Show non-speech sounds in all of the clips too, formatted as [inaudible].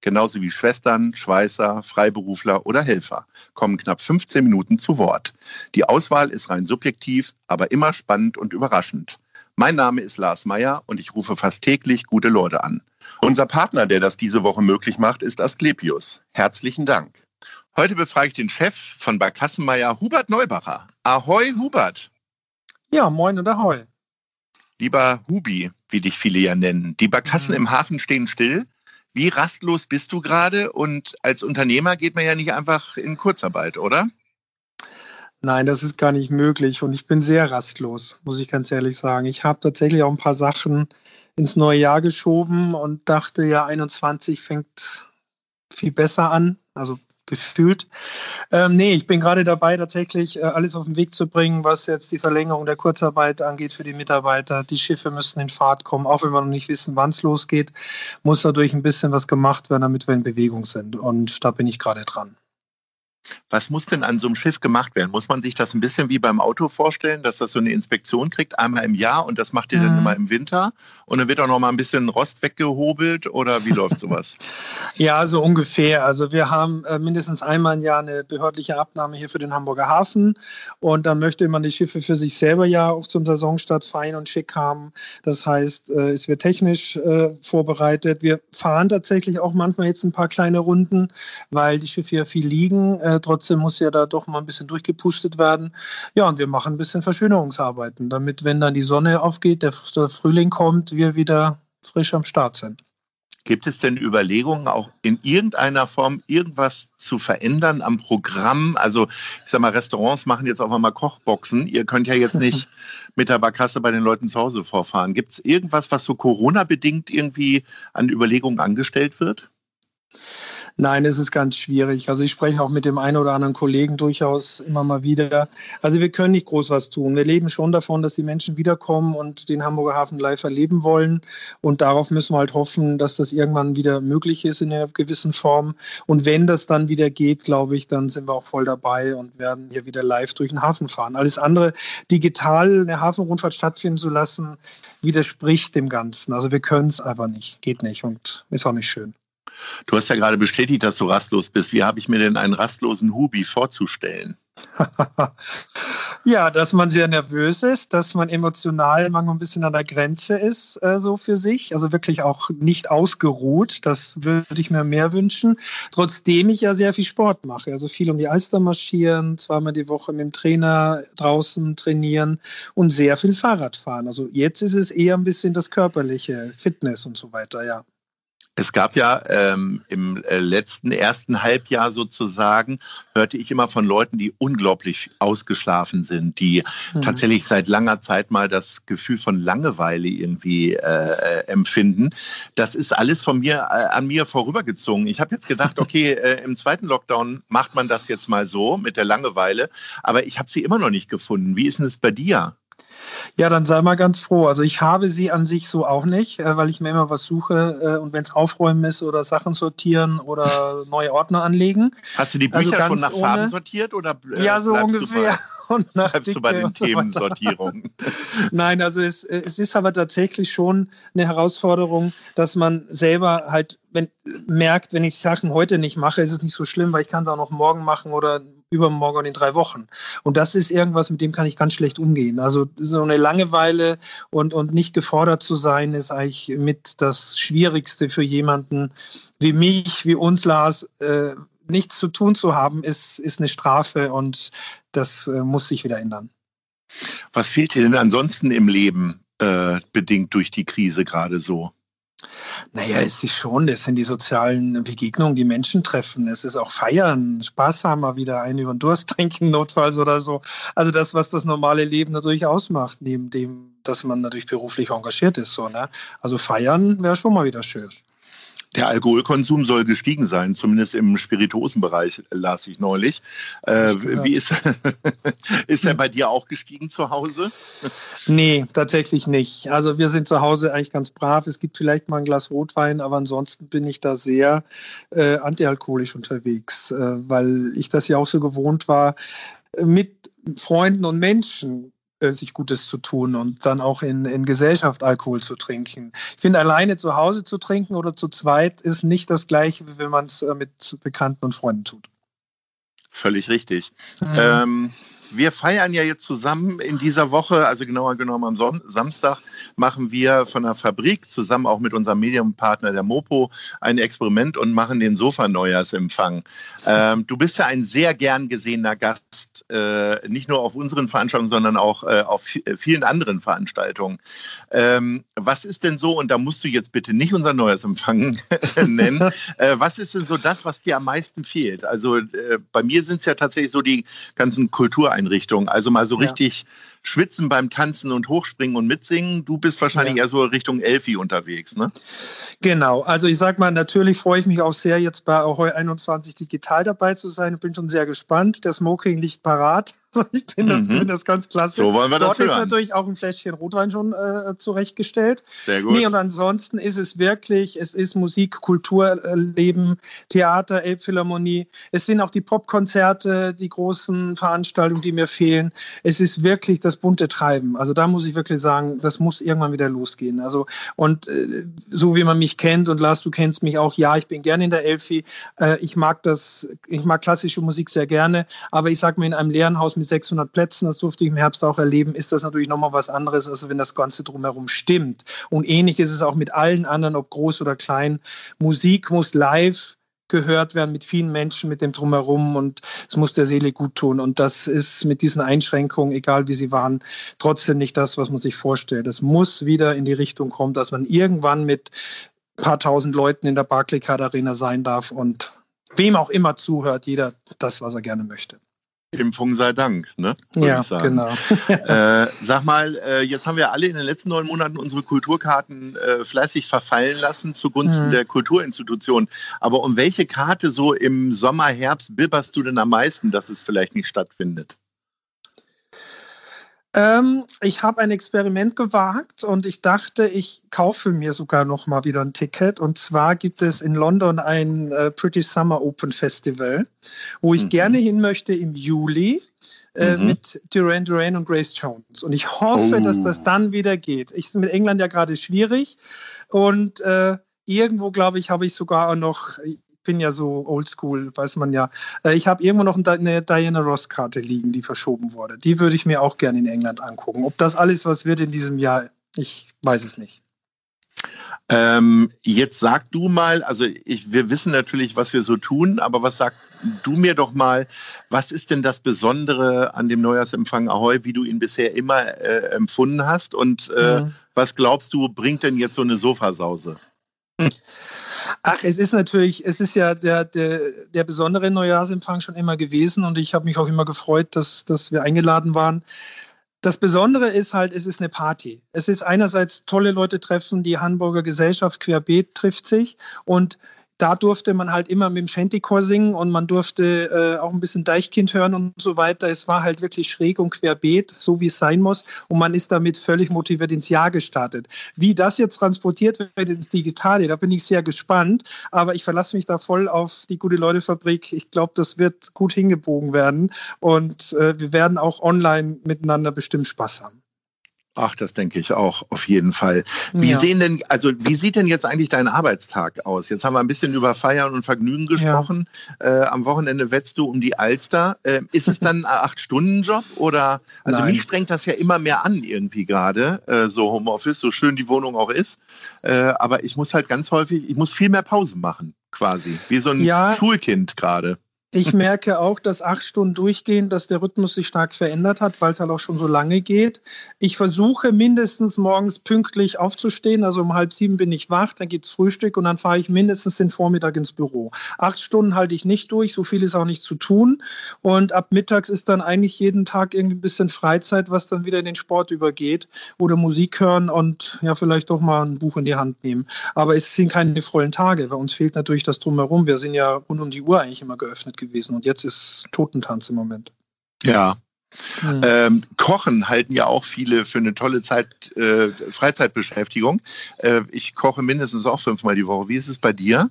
genauso wie Schwestern, Schweißer, Freiberufler oder Helfer, kommen knapp 15 Minuten zu Wort. Die Auswahl ist rein subjektiv, aber immer spannend und überraschend. Mein Name ist Lars Meyer und ich rufe fast täglich gute Leute an. Unser Partner, der das diese Woche möglich macht, ist Asklepios. Herzlichen Dank. Heute befrage ich den Chef von Barkassenmeier, Hubert Neubacher. Ahoi, Hubert. Ja, moin und ahoi. Lieber Hubi, wie dich viele ja nennen, die Barkassen mhm. im Hafen stehen still. Wie rastlos bist du gerade? Und als Unternehmer geht man ja nicht einfach in Kurzarbeit, oder? Nein, das ist gar nicht möglich. Und ich bin sehr rastlos, muss ich ganz ehrlich sagen. Ich habe tatsächlich auch ein paar Sachen ins neue Jahr geschoben und dachte, ja, 21 fängt viel besser an. Also gefühlt. Ähm, nee, ich bin gerade dabei, tatsächlich äh, alles auf den Weg zu bringen, was jetzt die Verlängerung der Kurzarbeit angeht für die Mitarbeiter. Die Schiffe müssen in Fahrt kommen, auch wenn wir noch nicht wissen, wann es losgeht, muss dadurch ein bisschen was gemacht werden, damit wir in Bewegung sind. Und da bin ich gerade dran. Was muss denn an so einem Schiff gemacht werden? Muss man sich das ein bisschen wie beim Auto vorstellen, dass das so eine Inspektion kriegt, einmal im Jahr und das macht ihr mhm. dann immer im Winter und dann wird auch noch mal ein bisschen Rost weggehobelt oder wie läuft sowas? [laughs] ja, so ungefähr. Also wir haben äh, mindestens einmal im Jahr eine behördliche Abnahme hier für den Hamburger Hafen und dann möchte man die Schiffe für sich selber ja auch zum Saisonstart fein und schick haben. Das heißt, äh, es wird technisch äh, vorbereitet. Wir fahren tatsächlich auch manchmal jetzt ein paar kleine Runden, weil die Schiffe ja viel liegen. Trotzdem muss ja da doch mal ein bisschen durchgepustet werden. Ja, und wir machen ein bisschen Verschönerungsarbeiten, damit, wenn dann die Sonne aufgeht, der, der Frühling kommt, wir wieder frisch am Start sind. Gibt es denn Überlegungen, auch in irgendeiner Form irgendwas zu verändern am Programm? Also, ich sag mal, Restaurants machen jetzt auch mal Kochboxen. Ihr könnt ja jetzt nicht [laughs] mit der Barkasse bei den Leuten zu Hause vorfahren. Gibt es irgendwas, was so Corona-bedingt irgendwie an Überlegungen angestellt wird? Nein, es ist ganz schwierig. Also ich spreche auch mit dem einen oder anderen Kollegen durchaus immer mal wieder. Also wir können nicht groß was tun. Wir leben schon davon, dass die Menschen wiederkommen und den Hamburger Hafen live erleben wollen. Und darauf müssen wir halt hoffen, dass das irgendwann wieder möglich ist in einer gewissen Form. Und wenn das dann wieder geht, glaube ich, dann sind wir auch voll dabei und werden hier wieder live durch den Hafen fahren. Alles andere, digital eine Hafenrundfahrt stattfinden zu lassen, widerspricht dem Ganzen. Also wir können es einfach nicht. Geht nicht und ist auch nicht schön. Du hast ja gerade bestätigt, dass du rastlos bist. Wie habe ich mir denn einen rastlosen Hubi vorzustellen? [laughs] ja, dass man sehr nervös ist, dass man emotional manchmal ein bisschen an der Grenze ist, äh, so für sich. Also wirklich auch nicht ausgeruht. Das würde ich mir mehr wünschen. Trotzdem ich ja sehr viel Sport mache. Also viel um die Alster marschieren, zweimal die Woche mit dem Trainer draußen trainieren und sehr viel Fahrrad fahren. Also jetzt ist es eher ein bisschen das körperliche, Fitness und so weiter, ja. Es gab ja ähm, im äh, letzten ersten Halbjahr sozusagen, hörte ich immer von Leuten, die unglaublich ausgeschlafen sind, die mhm. tatsächlich seit langer Zeit mal das Gefühl von Langeweile irgendwie äh, äh empfinden. Das ist alles von mir äh, an mir vorübergezogen. Ich habe jetzt gedacht, [laughs] okay, äh, im zweiten Lockdown macht man das jetzt mal so mit der Langeweile, aber ich habe sie immer noch nicht gefunden. Wie ist denn es bei dir? Ja, dann sei mal ganz froh. Also ich habe sie an sich so auch nicht, äh, weil ich mir immer was suche äh, und wenn es aufräumen ist oder Sachen sortieren oder [laughs] neue Ordner anlegen. Hast du die also Bücher also schon nach ohne, Farben sortiert oder äh, ja so ungefähr? [laughs] und nach bleibst du bei den Themensortierungen? [laughs] Nein, also es, es ist aber tatsächlich schon eine Herausforderung, dass man selber halt wenn, merkt, wenn ich Sachen heute nicht mache, ist es nicht so schlimm, weil ich kann es auch noch morgen machen oder übermorgen und in drei Wochen. Und das ist irgendwas, mit dem kann ich ganz schlecht umgehen. Also so eine Langeweile und, und nicht gefordert zu sein, ist eigentlich mit das Schwierigste für jemanden wie mich, wie uns, Lars. Äh, nichts zu tun zu haben, ist, ist eine Strafe und das äh, muss sich wieder ändern. Was fehlt dir denn ansonsten im Leben äh, bedingt durch die Krise gerade so? Naja, es ist schon, es sind die sozialen Begegnungen, die Menschen treffen. Es ist auch Feiern, Spaß haben, mal wieder einen über den Durst [laughs] trinken, notfalls oder so. Also das, was das normale Leben natürlich ausmacht, neben dem, dass man natürlich beruflich engagiert ist. So, ne? Also feiern wäre schon mal wieder schön. Der Alkoholkonsum soll gestiegen sein, zumindest im Spirituosenbereich, las ich neulich. Äh, wie ist, [laughs] ist er bei dir auch gestiegen zu Hause? [laughs] Nee, tatsächlich nicht. Also wir sind zu Hause eigentlich ganz brav. Es gibt vielleicht mal ein Glas Rotwein, aber ansonsten bin ich da sehr äh, antialkoholisch unterwegs, äh, weil ich das ja auch so gewohnt war, mit Freunden und Menschen sich Gutes zu tun und dann auch in, in Gesellschaft Alkohol zu trinken. Ich finde, alleine zu Hause zu trinken oder zu zweit ist nicht das gleiche, wie wenn man es äh, mit Bekannten und Freunden tut. Völlig richtig. Mhm. Ähm, wir feiern ja jetzt zusammen in dieser Woche, also genauer genommen am Son Samstag, machen wir von der Fabrik zusammen auch mit unserem Medienpartner der Mopo ein Experiment und machen den Sofa-Neujahrsempfang. Ähm, du bist ja ein sehr gern gesehener Gast, äh, nicht nur auf unseren Veranstaltungen, sondern auch äh, auf vielen anderen Veranstaltungen. Ähm, was ist denn so, und da musst du jetzt bitte nicht unser Neujahrsempfang [laughs] nennen, äh, was ist denn so das, was dir am meisten fehlt? Also äh, bei mir sind es ja tatsächlich so die ganzen Kultur Einrichtung. Also mal so richtig schwitzen beim Tanzen und Hochspringen und Mitsingen. Du bist wahrscheinlich ja. eher so Richtung Elfi unterwegs, ne? Genau. Also ich sag mal, natürlich freue ich mich auch sehr, jetzt bei Ahoy 21 digital dabei zu sein. Ich bin schon sehr gespannt. Der Smoking liegt parat. [laughs] ich finde das, mhm. das ganz klasse. So wollen wir Dort das hören. ist natürlich auch ein Fläschchen Rotwein schon äh, zurechtgestellt. Sehr gut. Nee, und ansonsten ist es wirklich, es ist Musik, Kulturleben, Theater, Elbphilharmonie. Es sind auch die Popkonzerte, die großen Veranstaltungen, die mir fehlen. Es ist wirklich das bunte Treiben. Also da muss ich wirklich sagen, das muss irgendwann wieder losgehen. Also und äh, so wie man mich kennt und Lars, du kennst mich auch, ja, ich bin gerne in der Elfi. Äh, ich mag das, ich mag klassische Musik sehr gerne, aber ich sag mir in einem leeren Haus mit 600 Plätzen, das durfte ich im Herbst auch erleben, ist das natürlich nochmal was anderes, als wenn das Ganze drumherum stimmt. Und ähnlich ist es auch mit allen anderen, ob groß oder klein. Musik muss live gehört werden mit vielen Menschen, mit dem Drumherum und es muss der Seele gut tun. Und das ist mit diesen Einschränkungen, egal wie sie waren, trotzdem nicht das, was man sich vorstellt. Es muss wieder in die Richtung kommen, dass man irgendwann mit ein paar tausend Leuten in der Barclaycard Arena sein darf und wem auch immer zuhört, jeder das, was er gerne möchte. Impfung sei Dank, ne? Ja, genau. [laughs] äh, sag mal, äh, jetzt haben wir alle in den letzten neun Monaten unsere Kulturkarten äh, fleißig verfallen lassen zugunsten mhm. der Kulturinstitutionen. Aber um welche Karte so im Sommer, Herbst bibberst du denn am meisten, dass es vielleicht nicht stattfindet? Ähm, ich habe ein Experiment gewagt und ich dachte, ich kaufe mir sogar noch mal wieder ein Ticket. Und zwar gibt es in London ein äh, Pretty Summer Open Festival, wo ich mhm. gerne hin möchte im Juli. Äh, mhm. mit Duran Duran und Grace Jones. Und ich hoffe, oh. dass das dann wieder geht. Ich bin mit England ja gerade schwierig und äh, irgendwo, glaube ich, habe ich sogar noch bin ja so oldschool, weiß man ja. Äh, ich habe irgendwo noch eine Diana Ross-Karte liegen, die verschoben wurde. Die würde ich mir auch gerne in England angucken. Ob das alles was wird in diesem Jahr, ich weiß es nicht. Ähm, jetzt sag du mal, also ich, wir wissen natürlich, was wir so tun, aber was sag du mir doch mal, was ist denn das Besondere an dem Neujahrsempfang Ahoi, wie du ihn bisher immer äh, empfunden hast und äh, mhm. was glaubst du, bringt denn jetzt so eine Sofasause? Hm. [laughs] Ach, es ist natürlich, es ist ja der, der, der besondere Neujahrsempfang schon immer gewesen und ich habe mich auch immer gefreut, dass, dass wir eingeladen waren. Das Besondere ist halt, es ist eine Party. Es ist einerseits tolle Leute treffen, die Hamburger Gesellschaft querbeet trifft sich und da durfte man halt immer mit dem Shantychor singen und man durfte äh, auch ein bisschen Deichkind hören und so weiter. Es war halt wirklich schräg und querbeet, so wie es sein muss. Und man ist damit völlig motiviert ins Jahr gestartet. Wie das jetzt transportiert wird ins Digitale, da bin ich sehr gespannt. Aber ich verlasse mich da voll auf die gute Leute-Fabrik. Ich glaube, das wird gut hingebogen werden. Und äh, wir werden auch online miteinander bestimmt Spaß haben. Ach, das denke ich auch, auf jeden Fall. Wie ja. sehen denn, also wie sieht denn jetzt eigentlich dein Arbeitstag aus? Jetzt haben wir ein bisschen über Feiern und Vergnügen gesprochen. Ja. Äh, am Wochenende wetzt du um die Alster. Äh, ist es dann ein Acht-Stunden-Job oder? Also Nein. mich strengt das ja immer mehr an irgendwie gerade, äh, so Homeoffice, so schön die Wohnung auch ist. Äh, aber ich muss halt ganz häufig, ich muss viel mehr Pausen machen, quasi, wie so ein ja. Schulkind gerade. Ich merke auch, dass acht Stunden durchgehen, dass der Rhythmus sich stark verändert hat, weil es halt auch schon so lange geht. Ich versuche mindestens morgens pünktlich aufzustehen. Also um halb sieben bin ich wach, dann gibt's Frühstück und dann fahre ich mindestens den Vormittag ins Büro. Acht Stunden halte ich nicht durch, so viel ist auch nicht zu tun. Und ab mittags ist dann eigentlich jeden Tag irgendwie ein bisschen Freizeit, was dann wieder in den Sport übergeht oder Musik hören und ja, vielleicht doch mal ein Buch in die Hand nehmen. Aber es sind keine vollen Tage. Bei uns fehlt natürlich das Drumherum. Wir sind ja rund um die Uhr eigentlich immer geöffnet gewesen und jetzt ist Totentanz im Moment. Ja. Hm. Ähm, Kochen halten ja auch viele für eine tolle Zeit, äh, Freizeitbeschäftigung. Äh, ich koche mindestens auch fünfmal die Woche. Wie ist es bei dir?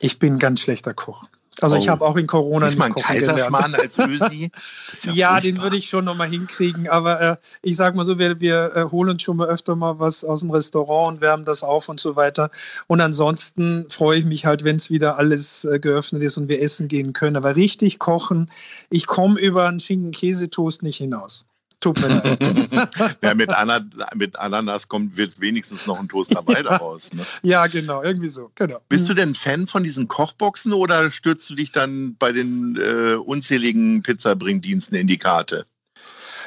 Ich bin ein ganz schlechter Koch. Also oh. ich habe auch in Corona nicht mal Kaiserschmarrn als Ösi. [laughs] ja, ja den würde ich schon noch mal hinkriegen. Aber äh, ich sage mal so, wir, wir äh, holen uns schon mal öfter mal was aus dem Restaurant und wärmen das auf und so weiter. Und ansonsten freue ich mich halt, wenn es wieder alles äh, geöffnet ist und wir essen gehen können. Aber richtig kochen, ich komme über einen Schinken-Käsetoast nicht hinaus. Tut mir leid. [laughs] ja, mit, Ana mit Ananas kommt, wird wenigstens noch ein Toast dabei [laughs] daraus. Ne? Ja, genau, irgendwie so. Genau. Bist du denn Fan von diesen Kochboxen oder stürzt du dich dann bei den äh, unzähligen Pizzabringdiensten in die Karte?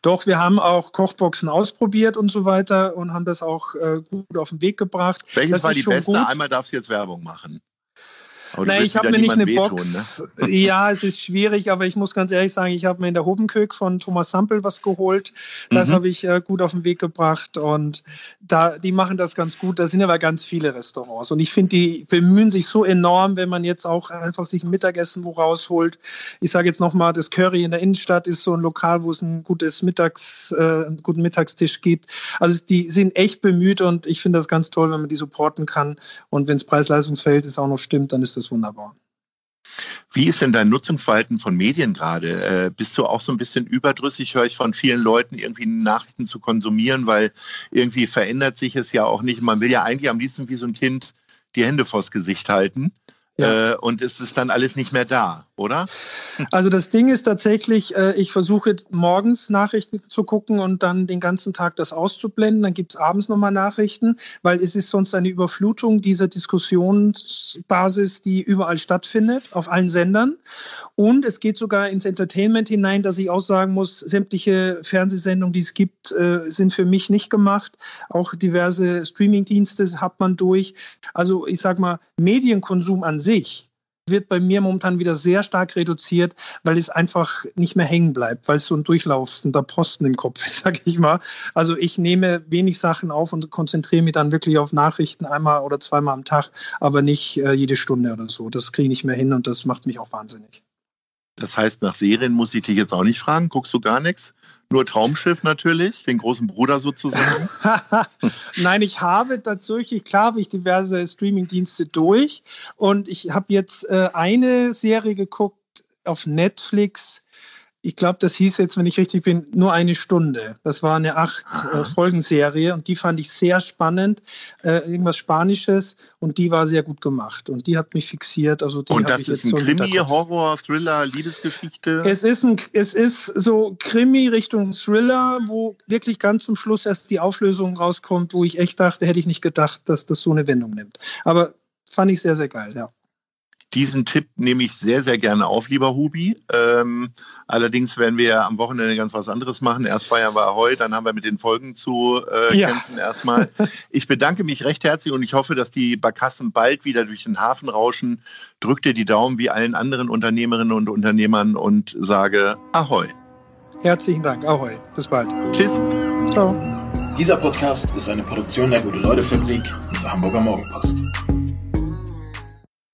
Doch, wir haben auch Kochboxen ausprobiert und so weiter und haben das auch äh, gut auf den Weg gebracht. Welches das war die beste? Gut. Einmal darfst du jetzt Werbung machen. Nein, ich habe mir nicht eine wehtun, Box. Ne? [laughs] Ja, es ist schwierig, aber ich muss ganz ehrlich sagen, ich habe mir in der Hobenkök von Thomas Sampel was geholt. Das mhm. habe ich äh, gut auf den Weg gebracht und da, die machen das ganz gut. Da sind aber ganz viele Restaurants und ich finde, die bemühen sich so enorm, wenn man jetzt auch einfach sich ein Mittagessen wo rausholt. Ich sage jetzt nochmal, das Curry in der Innenstadt ist so ein Lokal, wo es ein gutes Mittags, äh, einen guten Mittagstisch gibt. Also die sind echt bemüht und ich finde das ganz toll, wenn man die supporten kann und wenn das Preis-Leistungs-Verhältnis auch noch stimmt, dann ist das ist wunderbar. Wie ist denn dein Nutzungsverhalten von Medien gerade? Äh, bist du auch so ein bisschen überdrüssig, höre ich von vielen Leuten, irgendwie Nachrichten zu konsumieren, weil irgendwie verändert sich es ja auch nicht. Man will ja eigentlich am liebsten wie so ein Kind die Hände vors Gesicht halten. Ja. Äh, und es ist dann alles nicht mehr da, oder? Also das Ding ist tatsächlich, äh, ich versuche morgens Nachrichten zu gucken und dann den ganzen Tag das auszublenden. Dann gibt es abends nochmal Nachrichten, weil es ist sonst eine Überflutung dieser Diskussionsbasis, die überall stattfindet, auf allen Sendern. Und es geht sogar ins Entertainment hinein, dass ich auch sagen muss, sämtliche Fernsehsendungen, die es gibt, äh, sind für mich nicht gemacht. Auch diverse Streamingdienste hat man durch. Also ich sage mal, Medienkonsum an sich wird bei mir momentan wieder sehr stark reduziert, weil es einfach nicht mehr hängen bleibt, weil es so ein durchlaufender Posten im Kopf ist, [laughs] sage ich mal. Also ich nehme wenig Sachen auf und konzentriere mich dann wirklich auf Nachrichten einmal oder zweimal am Tag, aber nicht äh, jede Stunde oder so. Das kriege ich nicht mehr hin und das macht mich auch wahnsinnig. Das heißt, nach Serien muss ich dich jetzt auch nicht fragen. Guckst du gar nichts? Nur Traumschiff natürlich, den großen Bruder sozusagen. [laughs] Nein, ich habe tatsächlich, klar habe ich diverse Streamingdienste durch und ich habe jetzt äh, eine Serie geguckt auf Netflix, ich glaube, das hieß jetzt, wenn ich richtig bin, nur eine Stunde. Das war eine acht äh, Folgenserie und die fand ich sehr spannend, äh, irgendwas Spanisches und die war sehr gut gemacht und die hat mich fixiert. Also die und das ist ein so Krimi, Horror, Thriller, Liebesgeschichte. Es ist ein, es ist so Krimi Richtung Thriller, wo wirklich ganz zum Schluss erst die Auflösung rauskommt, wo ich echt dachte, hätte ich nicht gedacht, dass das so eine Wendung nimmt. Aber fand ich sehr sehr geil, ja. Diesen Tipp nehme ich sehr, sehr gerne auf, lieber Hubi. Ähm, allerdings werden wir ja am Wochenende ganz was anderes machen. Erst feiern wir Ahoi, dann haben wir mit den Folgen zu äh, ja. kämpfen erstmal. [laughs] Ich bedanke mich recht herzlich und ich hoffe, dass die Barkassen bald wieder durch den Hafen rauschen. Drück dir die Daumen wie allen anderen Unternehmerinnen und Unternehmern und sage Ahoi. Herzlichen Dank. Ahoi. Bis bald. Tschüss. Ciao. Dieser Podcast ist eine Produktion der Gute-Leute-Fabrik und der Hamburger Morgenpost.